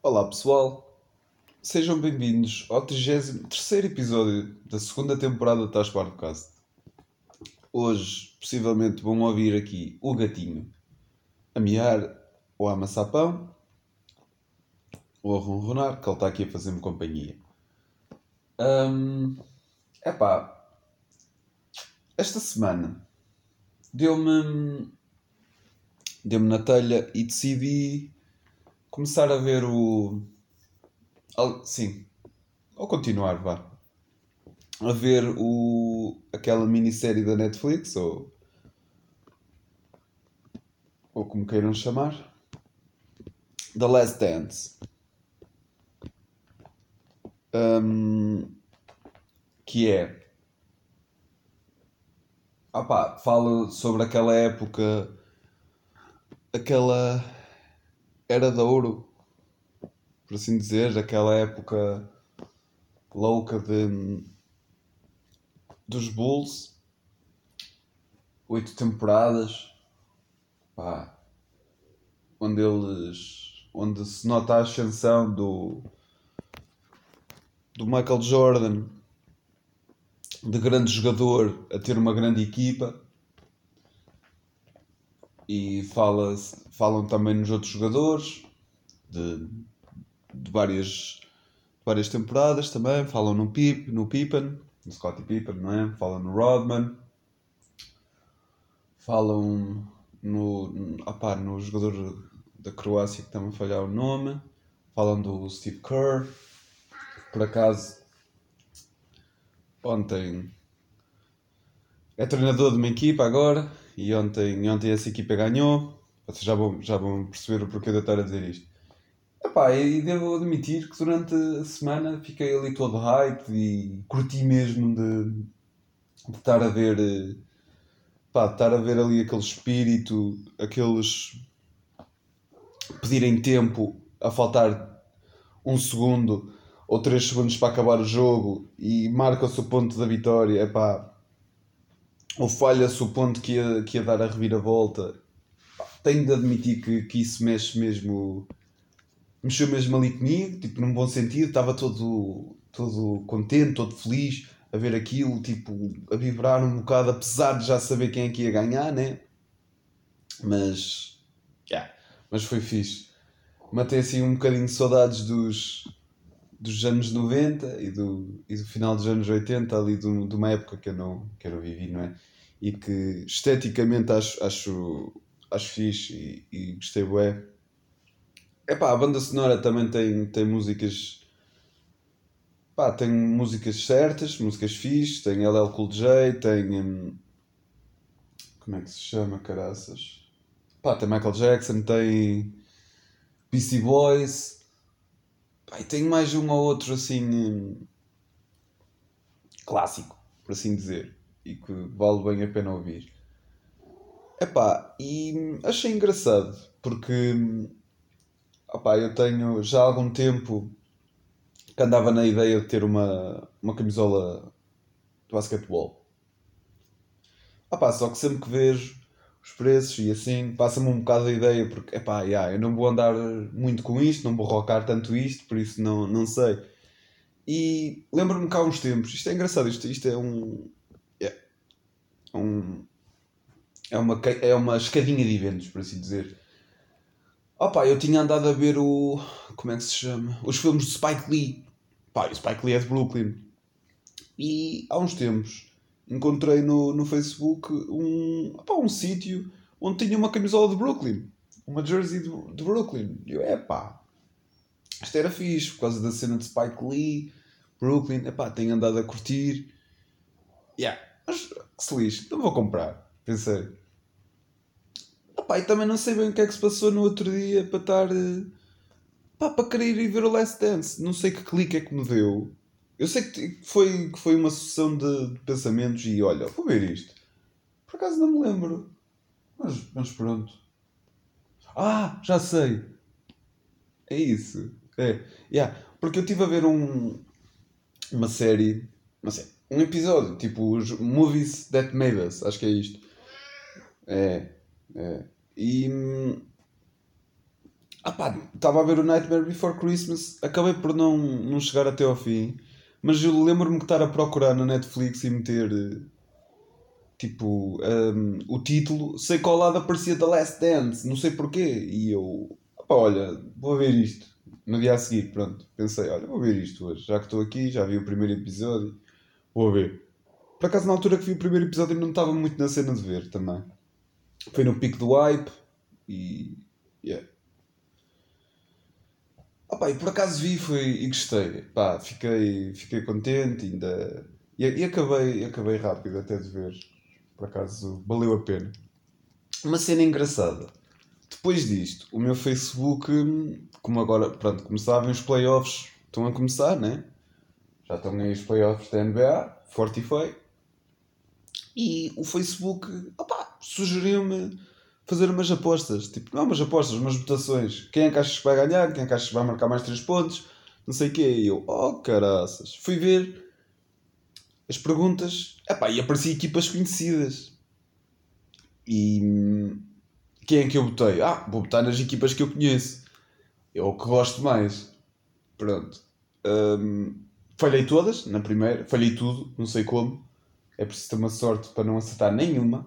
Olá pessoal, sejam bem-vindos ao 33 episódio da segunda temporada do Tás Podcast. Hoje, possivelmente, vão ouvir aqui o gatinho a miar ou a amassar pão ou a ronronar, que ele está aqui a fazer-me companhia. Hum, epá, esta semana deu-me deu-me na telha e decidi começar a ver o. Sim, ou continuar, vá. A ver o. aquela minissérie da Netflix, ou. ou como queiram chamar. The Last Dance. Um, que é. Opá, fala sobre aquela época. aquela era de ouro, por assim dizer, aquela época louca de, dos Bulls, oito temporadas, pá, onde eles, onde se nota a ascensão do, do Michael Jordan, de grande jogador a ter uma grande equipa e fala falam também nos outros jogadores de, de várias, várias temporadas também. Falam no, Pip, no Pippen, no Scottie Pippen, não é? Falam no Rodman. Falam no, opá, no jogador da Croácia que também falhar o nome. Falam do Steve Kerr. Por acaso, ontem é treinador de uma equipa agora e ontem, ontem essa equipa ganhou. Vocês já vão, já vão perceber o porquê de eu estar a dizer isto. Epá, e devo admitir que durante a semana fiquei ali todo hype e curti mesmo de, de estar a ver pá, de estar a ver ali aquele espírito, aqueles pedirem tempo a faltar um segundo ou três segundos para acabar o jogo e marca-se o ponto da vitória, epá, ou falha-se o ponto que ia, que ia dar a reviravolta. Tenho de admitir que, que isso mexe mesmo. mexeu mesmo ali comigo, tipo, num bom sentido. Estava todo, todo contente, todo feliz a ver aquilo, tipo, a vibrar um bocado, apesar de já saber quem é que ia ganhar, né? Mas. Yeah, mas foi fixe. Matei assim um bocadinho de saudades dos, dos anos 90 e do, e do final dos anos 80, ali de, de uma época que eu não, que eu não vivi, não é? E que esteticamente acho, acho, acho fixe e, e gostei bué. Epá, a banda sonora também tem, tem músicas. Pá, tem músicas certas, músicas fixe, tem LL Cool J, tem. Hum, como é que se chama, caraças? Pá, tem Michael Jackson, tem. PC Boys. Pá, e tem mais um ou outro assim. Hum, clássico, por assim dizer. E que vale bem a pena ouvir. Epá, e achei engraçado porque opá, eu tenho já há algum tempo que andava na ideia de ter uma, uma camisola de basquetebol. Opá, só que sempre que vejo os preços e assim, passa-me um bocado a ideia, porque epá, yeah, eu não vou andar muito com isto, não vou rocar tanto isto, por isso não, não sei. E lembro-me há uns tempos, isto é engraçado, isto, isto é um. Yeah, um é uma, é uma escadinha de eventos, por assim dizer. Opa, eu tinha andado a ver o. Como é que se chama? Os filmes de Spike Lee. Pá, o Spike Lee é de Brooklyn. E há uns tempos encontrei no, no Facebook um, opa, um sítio onde tinha uma camisola de Brooklyn. Uma jersey de, de Brooklyn. E eu, é isto era fixe por causa da cena de Spike Lee, Brooklyn. É tenho andado a curtir. Yeah, mas que se lixe, não vou comprar. Pensei. Opa, e também não sei bem o que é que se passou no outro dia para estar. eh, Pá, para querer ir ver o Last Dance. Não sei que clique é que me deu. Eu sei que foi, que foi uma sucessão de, pensamentos e olha, vou ver isto. Por acaso não me lembro. Mas, mas pronto. Ah, já sei. É isso. É. Yeah. Porque eu estive a ver um, uma série. Uma série. Um episódio. Tipo, os Movies That Made Us. Acho que é isto. É. É. E. hum, ah pá, estava a ver o Nightmare Before Christmas, acabei por não, não chegar até ao fim, mas eu lembro-me de estar a procurar na Netflix e meter tipo um, o título, sei que ao lado aparecia The Last Dance, não sei porquê, e eu, pá, olha, vou ver isto. No dia a seguir, pronto, pensei, olha, vou ver isto hoje, já que estou aqui, já vi o primeiro episódio, vou ver. Por acaso, na altura que vi o primeiro episódio, não estava muito na cena de ver também. Foi no pico do hype e. Yeah. Opa, e por acaso vi foi, e gostei. Pá, fiquei, fiquei contente ainda. E, e acabei, acabei rápido até de ver. Por acaso valeu a pena. Uma cena engraçada. Depois disto, o meu Facebook, como agora, pronto, começavam os playoffs, estão a começar, né? Já estão aí os playoffs da NBA, forte e o Facebook, opá, sugeriu-me fazer umas apostas. Tipo, não umas apostas, umas votações. Quem é que achas que vai ganhar? Quem é que achas que vai marcar mais 3 pontos? Não sei o quê. E eu, oh caraças. Fui ver as perguntas. Epá, e apareci equipas conhecidas. E quem é que eu botei? Ah, vou botar nas equipas que eu conheço. É o que gosto mais. Pronto. Um, falhei todas na primeira. Falhei tudo, não sei como. É preciso ter uma sorte para não acertar nenhuma.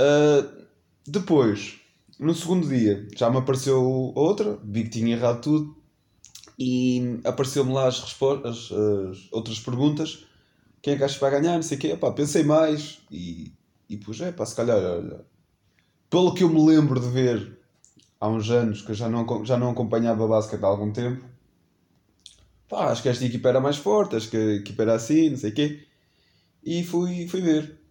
Uh, depois, no segundo dia, já me apareceu outra. Vi que tinha errado tudo. E apareceu-me lá as, as outras perguntas. Quem é que acha que vai ganhar? Não sei o quê. Epá, pensei mais e, e pus, é pá, se calhar, olha. Pelo que eu me lembro de ver há uns anos, que eu já não, já não acompanhava basquete há algum tempo, pá, acho que esta equipa era mais forte, acho que a equipa era assim, não sei o quê. E fui, fui ver.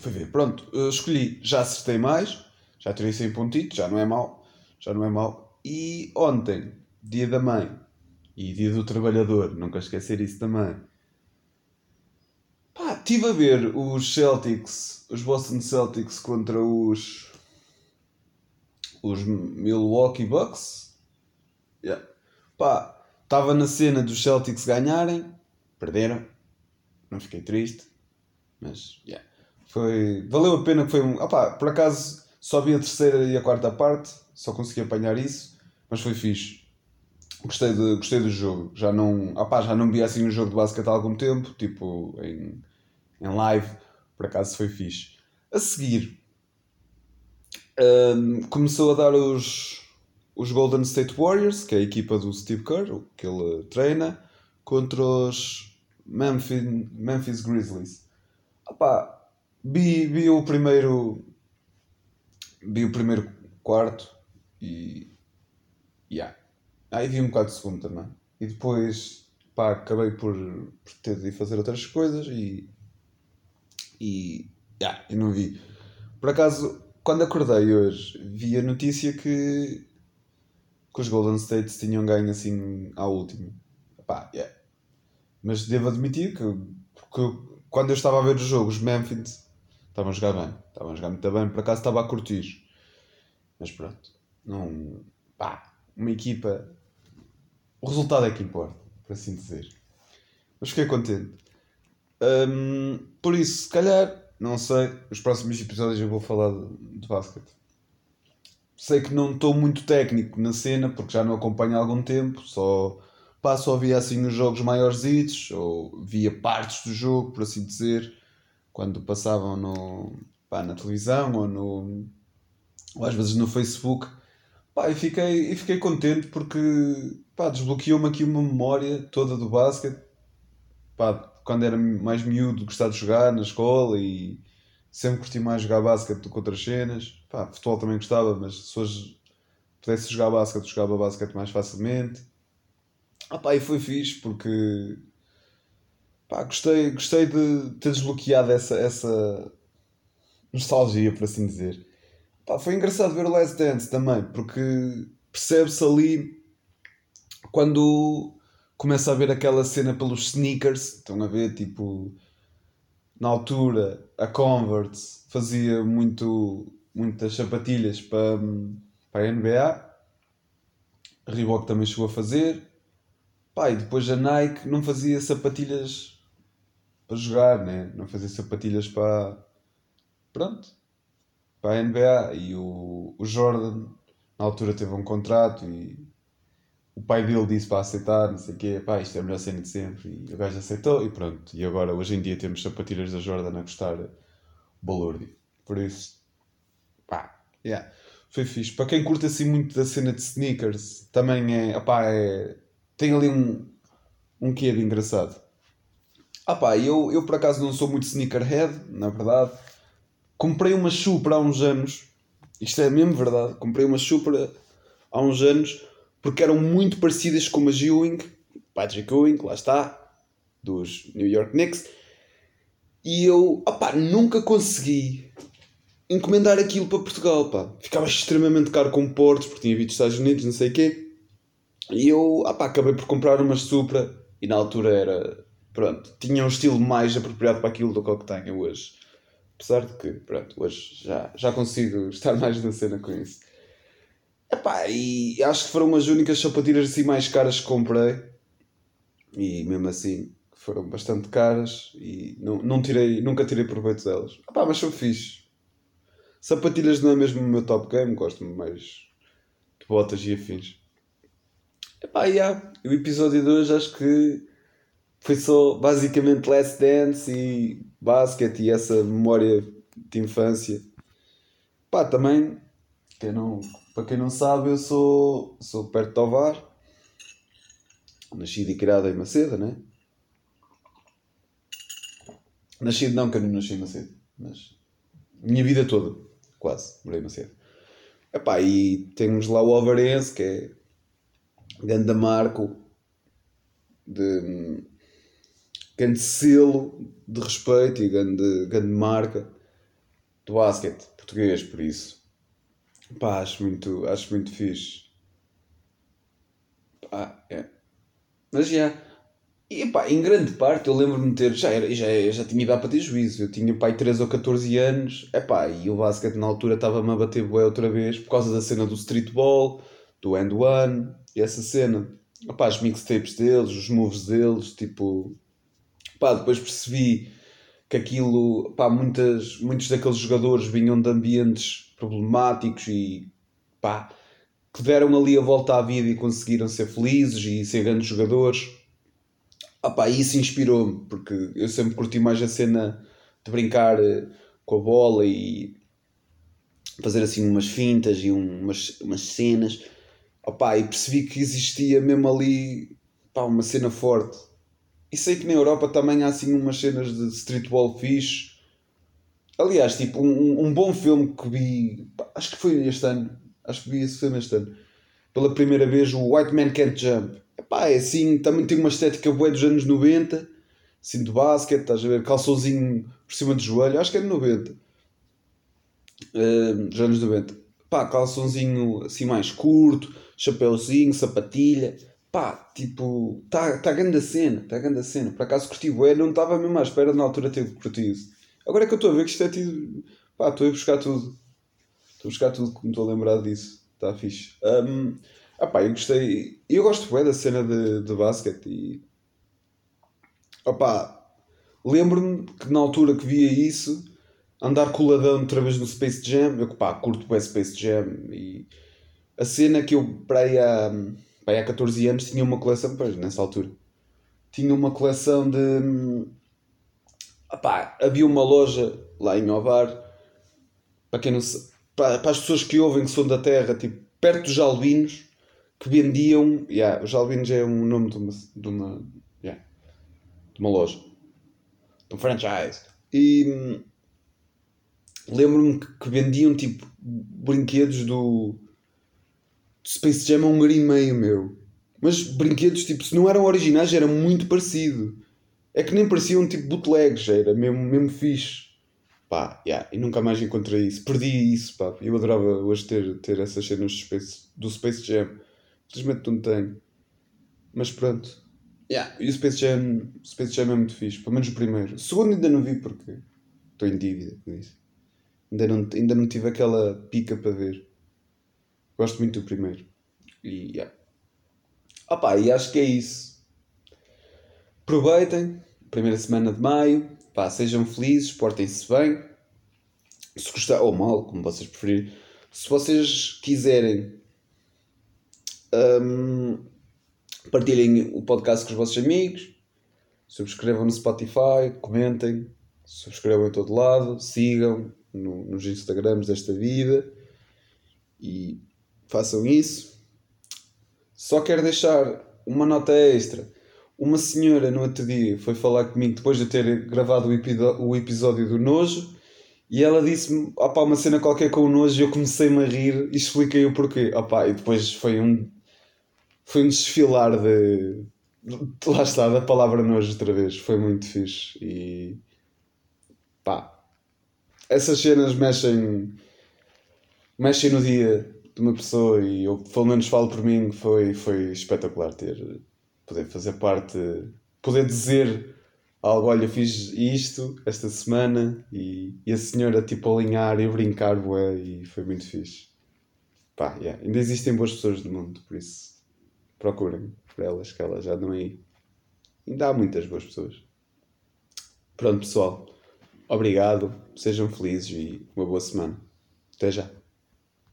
Fui ver. Pronto, escolhi, já acertei mais, já tirei 100 pontitos, já não é mau, já não é mau. E ontem, dia da mãe e dia do trabalhador, nunca esquecer isso também. Pá, estive a ver os Celtics, os Boston Celtics contra os os Milwaukee Bucks. Yeah. Pá, estava na cena dos Celtics ganharem, perderam não fiquei triste, mas yeah. Foi, valeu a pena que foi um. Opá, por acaso só vi a terceira e a quarta parte, só consegui apanhar isso, mas foi fixe. Gostei, de, gostei do jogo. Já não, opá, já não vi assim um jogo de basquete há algum tempo, tipo em, em live, por acaso foi fixe. A seguir, um, começou a dar os, os Golden State Warriors, que é a equipa do Steve Kerr, que ele treina, contra os Memphis, Memphis Grizzlies. Opa, vi, vi o primeiro. Vi o primeiro quarto e. Yeah. Aí vi um bocado de segundo também. E depois pá, acabei por, por ter de fazer outras coisas e. E. Yeah, eu não vi. Por acaso, quando acordei hoje, vi a notícia que. que os Golden States tinham ganho assim à última. Pá, yeah mas devo admitir que, que quando eu estava a ver os jogos, Memphis estavam a jogar bem. Estavam a jogar muito bem, por acaso estava a curtir. Mas pronto, não. pá, uma equipa. O resultado é que importa, por assim dizer. Mas fiquei contente. Um, por isso, se calhar, não sei, os próximos episódios eu vou falar de, de basquete. Sei que não estou muito técnico na cena, porque já não acompanho há algum tempo, só pá, só via assim os jogos maiores, ou via partes do jogo, por assim dizer, quando passavam no, pá, na televisão ou, no, ou às vezes no Facebook. Pá, e fiquei, e fiquei contente porque desbloqueou-me aqui uma memória toda do basquete. Pá, quando era mais miúdo, gostava de jogar na escola e sempre curti mais jogar basquete do que outras cenas. Pá, futebol também gostava, mas se hoje pudesse jogar basquete, jogava basquete mais facilmente. Ah pá, e foi fixe porque pá, gostei, gostei de ter desbloqueado essa, essa nostalgia, por assim dizer. Pá, foi engraçado ver o Last Dance também, porque percebe-se ali quando começa a ver aquela cena pelos sneakers, estão a ver, tipo, na altura a Converse fazia muito, muitas sapatilhas para, para a NBA, a Reebok também chegou a fazer, Pá, e depois a Nike não fazia sapatilhas para jogar, né? não fazia sapatilhas para. Pronto. Para a NBA. E o, o Jordan na altura teve um contrato e o pai dele disse para aceitar, não sei o quê, pá, isto é a melhor cena de sempre. E o gajo aceitou e pronto. E agora, hoje em dia, temos sapatilhas da Jordan a custar balúrdio. Por isso, pá, yeah. foi fixe. Para quem curte assim muito da cena de sneakers, também é, pá, é, tem ali um, um quê de engraçado. Ah pá, eu, eu por acaso não sou muito sneakerhead, na verdade. Comprei uma Supra há uns anos. Isto é mesmo verdade. Comprei uma Supra há uns anos porque eram muito parecidas com as Ewing, Patrick Ewing, lá está, dos New York Knicks. E eu, opá, nunca consegui encomendar aquilo para Portugal, pá. Ficava extremamente caro com portos, porque tinha vindo dos Estados Unidos, não sei o quê. E eu, opá, acabei por comprar umas Supra e na altura era, pronto, tinha um estilo mais apropriado para aquilo do que o que tenho hoje. Apesar de que, pronto, hoje já, já consigo estar mais na cena com isso. Epá, e acho que foram as únicas sapatilhas assim mais caras que comprei. E mesmo assim foram bastante caras e não, não tirei, nunca tirei proveito delas. Epá, mas são fixe. Sapatilhas não é mesmo o meu top game, gosto mais de botas e afins. Epá, yeah. o episódio de hoje acho que foi só basicamente Last Dance e basquete e essa memória de infância. Pá, também, quem não, para quem não sabe, eu sou, sou perto de Tovar, nascido e criado em Macedo, né? Nascido não, que eu não nasci em Macedo, mas minha vida toda, quase, morei em Macedo. Epá, e temos lá o Alvarense, que é grande marco de grande selo de respeito e grande, grande marca do basquete português, por isso. Pá, acho muito, acho muito fixe. Pá, é. Mas já. E pá, em grande parte eu lembro-me de ter. Já, era, já, já tinha idade para ter juízo. Eu tinha pai 13 ou 14 anos. É pá, e o basquete na altura estava-me a bater bué outra vez por causa da cena do streetball, do end one e essa cena. Opá, as mixtapes deles, os moves deles, tipo. Pá, depois percebi que aquilo, pá, muitas, muitos daqueles jogadores vinham de ambientes problemáticos e pá, que deram ali a volta à vida e conseguiram ser felizes e ser grandes jogadores. Ah, pá, isso inspirou-me, porque eu sempre curti mais a cena de brincar eh, com a bola e fazer assim umas fintas e umas, umas cenas. Opa, e percebi que existia mesmo ali pá, uma cena forte. E sei que na Europa também há assim umas cenas de streetball fixe. Aliás, tipo, um, um bom filme que vi, acho que foi este ano, acho que vi esse filme este ano, pela primeira vez, o White Man Can't Jump. Epá, é assim, também tem uma estética boa dos anos 90, assim de basquete, estás a ver, calçãozinho por cima do joelho, acho que é de 90. Uh, dos anos 90. Pá, calçãozinho assim mais curto, chapéuzinho, sapatilha. Pá, tipo, está tá grande a cena, está grande a cena. Por acaso curti bué, não estava mesmo à espera na altura ter curtido. Agora é que eu estou a ver que isto é tido. Pá, estou a buscar tudo. Estou a buscar tudo como estou a lembrar disso. Está fixe. Um, ah pá, eu gostei. Eu gosto bué da cena de, de basquete e. Opá, lembro-me que na altura que via isso, andar coladão outra vez no Space Jam, eu pá, curto bem Space Jam e a cena que eu para aí para aí há 14 anos tinha uma coleção, pois, nessa altura, tinha uma coleção de. Opá, havia uma loja lá em Ovar, para quem não para, para as pessoas que ouvem que são da terra, tipo, perto dos Albinos, que vendiam. Yeah, os Albinos é um nome de uma, de uma, yeah, de uma loja, de um franchise. E hum, lembro-me que vendiam tipo brinquedos do Space Jam a um e meio, meu. Mas brinquedos, tipo, se não eram originais, era muito parecido. É que nem pareciam tipo bootlegs, era mesmo, mesmo fixe. Pá, yeah, e nunca mais encontrei isso. Perdi isso, pá. Eu adorava hoje ter, ter essas cenas Space, do Space Jam. Infelizmente não tenho. Mas pronto. Yeah. E o Space Jam, Space Jam é muito fixe. Pelo menos o primeiro. O segundo ainda não vi porque estou em dívida com isso. Ainda não, ainda não tive aquela pica para ver. Gosto muito do primeiro. E, yeah. Opa, e acho que é isso. Aproveitem. Primeira semana de maio. Pá, sejam felizes, portem-se bem. Se gostar, ou mal, como vocês preferirem. Se vocês quiserem Um, partilhem o podcast com os vossos amigos. Subscrevam no Spotify, comentem, subscrevam em todo lado, sigam no, nos Instagrams desta vida e façam isso. Só quero deixar uma nota extra. Uma senhora no outro dia foi falar comigo depois de ter gravado o, o episódio do Nojo e ela disse-me opa, uma cena qualquer com o nojo e eu comecei-me a rir e expliquei o porquê. Opa, e depois foi um, foi um desfilar de. Lá está, da palavra nojo outra vez. Foi muito fixe. E. pá. Essas cenas mexem. mexem no dia de uma pessoa e eu, pelo menos, falo por mim, foi, foi espetacular ter. poder fazer parte. poder dizer algo, olha, fiz isto esta semana e, e a senhora tipo alinhar e brincar, bué, e foi muito fixe. Pá, yeah. ainda existem boas pessoas do mundo, por isso procurem por elas, que elas já não aí. Ainda há muitas boas pessoas. Pronto, pessoal. Obrigado, sejam felizes e uma boa semana. Até já.